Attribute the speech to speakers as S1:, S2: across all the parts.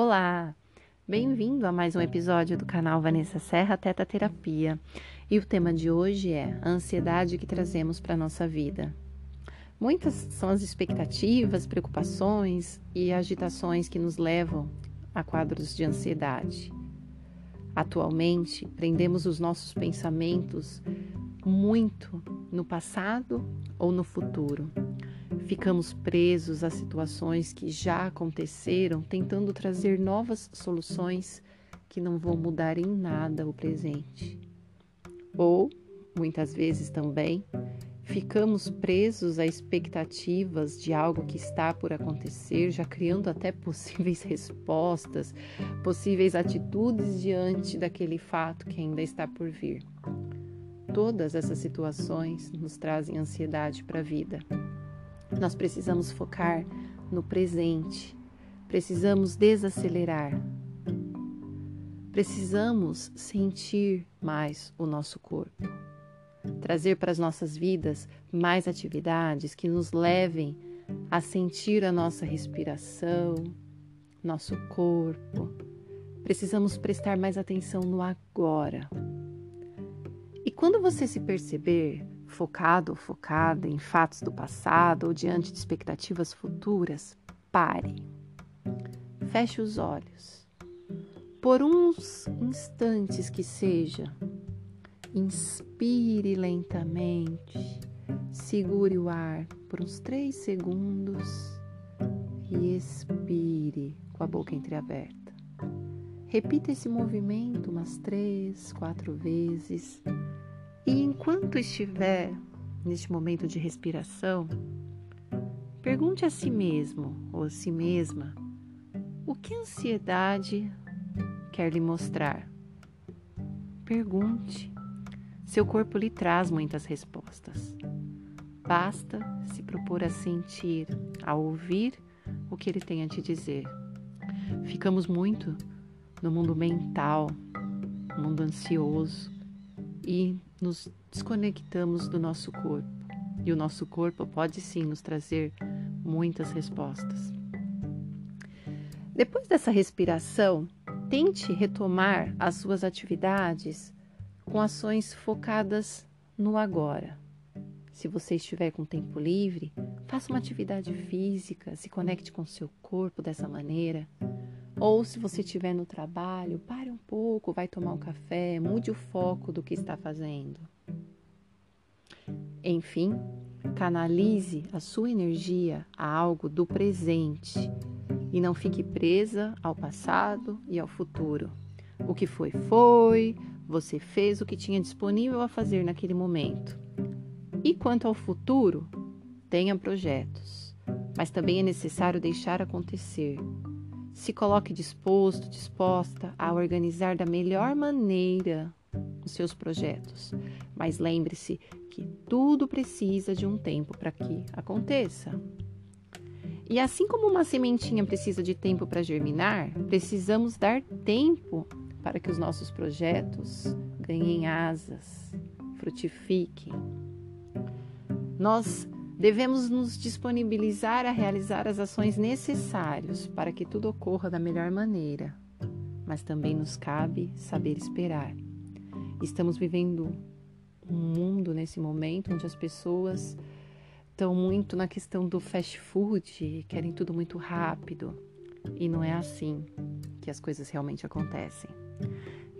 S1: Olá! Bem-vindo a mais um episódio do canal Vanessa Serra Teta Terapia. E o tema de hoje é a ansiedade que trazemos para a nossa vida. Muitas são as expectativas, preocupações e agitações que nos levam a quadros de ansiedade. Atualmente, prendemos os nossos pensamentos muito no passado ou no futuro. Ficamos presos a situações que já aconteceram, tentando trazer novas soluções que não vão mudar em nada o presente. Ou, muitas vezes também, ficamos presos a expectativas de algo que está por acontecer, já criando até possíveis respostas, possíveis atitudes diante daquele fato que ainda está por vir. Todas essas situações nos trazem ansiedade para a vida. Nós precisamos focar no presente, precisamos desacelerar, precisamos sentir mais o nosso corpo, trazer para as nossas vidas mais atividades que nos levem a sentir a nossa respiração, nosso corpo. Precisamos prestar mais atenção no agora. E quando você se perceber focado ou focada em fatos do passado ou diante de expectativas futuras, pare. Feche os olhos. Por uns instantes que seja, inspire lentamente, segure o ar por uns três segundos e expire com a boca entreaberta. Repita esse movimento umas três, quatro vezes e enquanto estiver neste momento de respiração, pergunte a si mesmo ou a si mesma o que a ansiedade quer lhe mostrar. Pergunte. Seu corpo lhe traz muitas respostas. Basta se propor a sentir, a ouvir o que ele tem a te dizer. Ficamos muito no mundo mental, mundo ansioso, e nos desconectamos do nosso corpo. E o nosso corpo pode sim nos trazer muitas respostas. Depois dessa respiração, tente retomar as suas atividades com ações focadas no agora. Se você estiver com tempo livre, faça uma atividade física, se conecte com seu corpo dessa maneira. Ou se você estiver no trabalho, pare um pouco, vai tomar um café, mude o foco do que está fazendo. Enfim, canalize a sua energia a algo do presente e não fique presa ao passado e ao futuro. O que foi, foi, você fez o que tinha disponível a fazer naquele momento. E quanto ao futuro, tenha projetos, mas também é necessário deixar acontecer, se coloque disposto, disposta a organizar da melhor maneira os seus projetos. Mas lembre-se que tudo precisa de um tempo para que aconteça. E assim como uma sementinha precisa de tempo para germinar, precisamos dar tempo para que os nossos projetos ganhem asas, frutifiquem. Nós Devemos nos disponibilizar a realizar as ações necessárias para que tudo ocorra da melhor maneira, mas também nos cabe saber esperar. Estamos vivendo um mundo nesse momento onde as pessoas estão muito na questão do fast food, querem tudo muito rápido, e não é assim que as coisas realmente acontecem.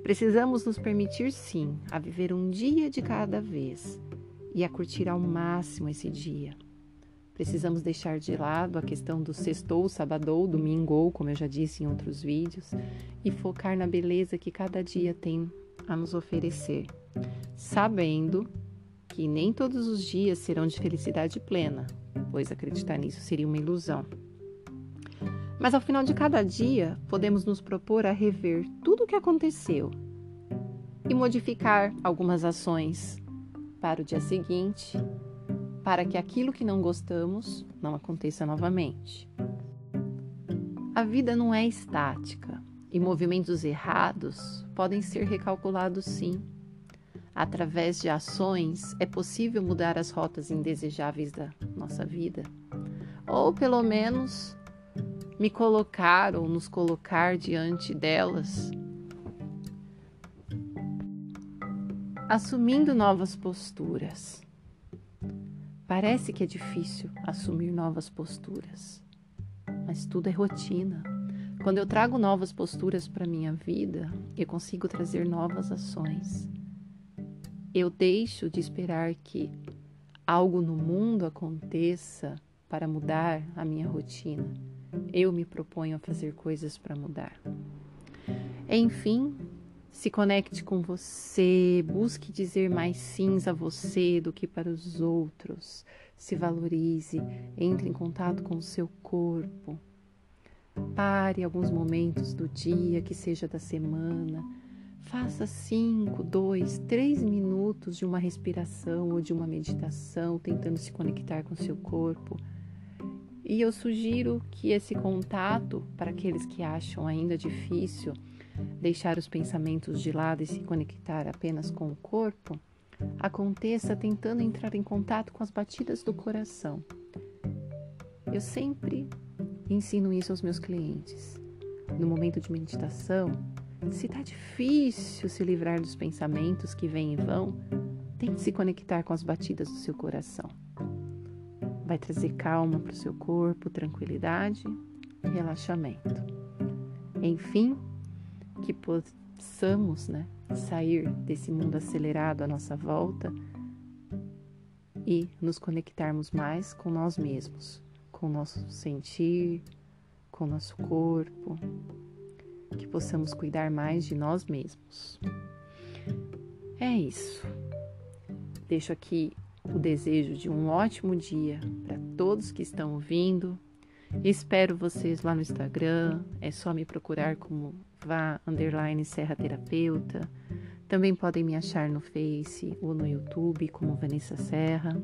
S1: Precisamos nos permitir, sim, a viver um dia de cada vez e a curtir ao máximo esse dia. Precisamos deixar de lado a questão do sextou, sabadou, domingou, como eu já disse em outros vídeos, e focar na beleza que cada dia tem a nos oferecer, sabendo que nem todos os dias serão de felicidade plena, pois acreditar nisso seria uma ilusão. Mas ao final de cada dia, podemos nos propor a rever tudo o que aconteceu e modificar algumas ações para o dia seguinte, para que aquilo que não gostamos não aconteça novamente. A vida não é estática e movimentos errados podem ser recalculados sim. Através de ações é possível mudar as rotas indesejáveis da nossa vida, ou pelo menos me colocar ou nos colocar diante delas, assumindo novas posturas. Parece que é difícil assumir novas posturas, mas tudo é rotina. Quando eu trago novas posturas para minha vida, eu consigo trazer novas ações. Eu deixo de esperar que algo no mundo aconteça para mudar a minha rotina. Eu me proponho a fazer coisas para mudar. Enfim, se conecte com você, busque dizer mais sims a você do que para os outros. Se valorize, entre em contato com o seu corpo. Pare alguns momentos do dia, que seja da semana. Faça cinco, dois, três minutos de uma respiração ou de uma meditação, tentando se conectar com o seu corpo. E eu sugiro que esse contato, para aqueles que acham ainda difícil deixar os pensamentos de lado e se conectar apenas com o corpo, aconteça tentando entrar em contato com as batidas do coração. Eu sempre ensino isso aos meus clientes. No momento de meditação, se está difícil se livrar dos pensamentos que vêm e vão, tente se conectar com as batidas do seu coração. Vai trazer calma para o seu corpo, tranquilidade relaxamento. Enfim, que possamos né, sair desse mundo acelerado à nossa volta e nos conectarmos mais com nós mesmos, com o nosso sentir, com o nosso corpo, que possamos cuidar mais de nós mesmos. É isso. Deixo aqui o desejo de um ótimo dia para todos que estão ouvindo. Espero vocês lá no Instagram. É só me procurar como vá underline Serra Terapeuta. Também podem me achar no Face ou no YouTube como Vanessa Serra.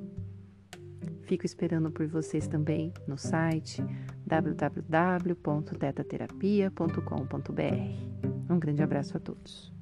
S1: Fico esperando por vocês também no site www.tetaterapia.com.br. Um grande abraço a todos.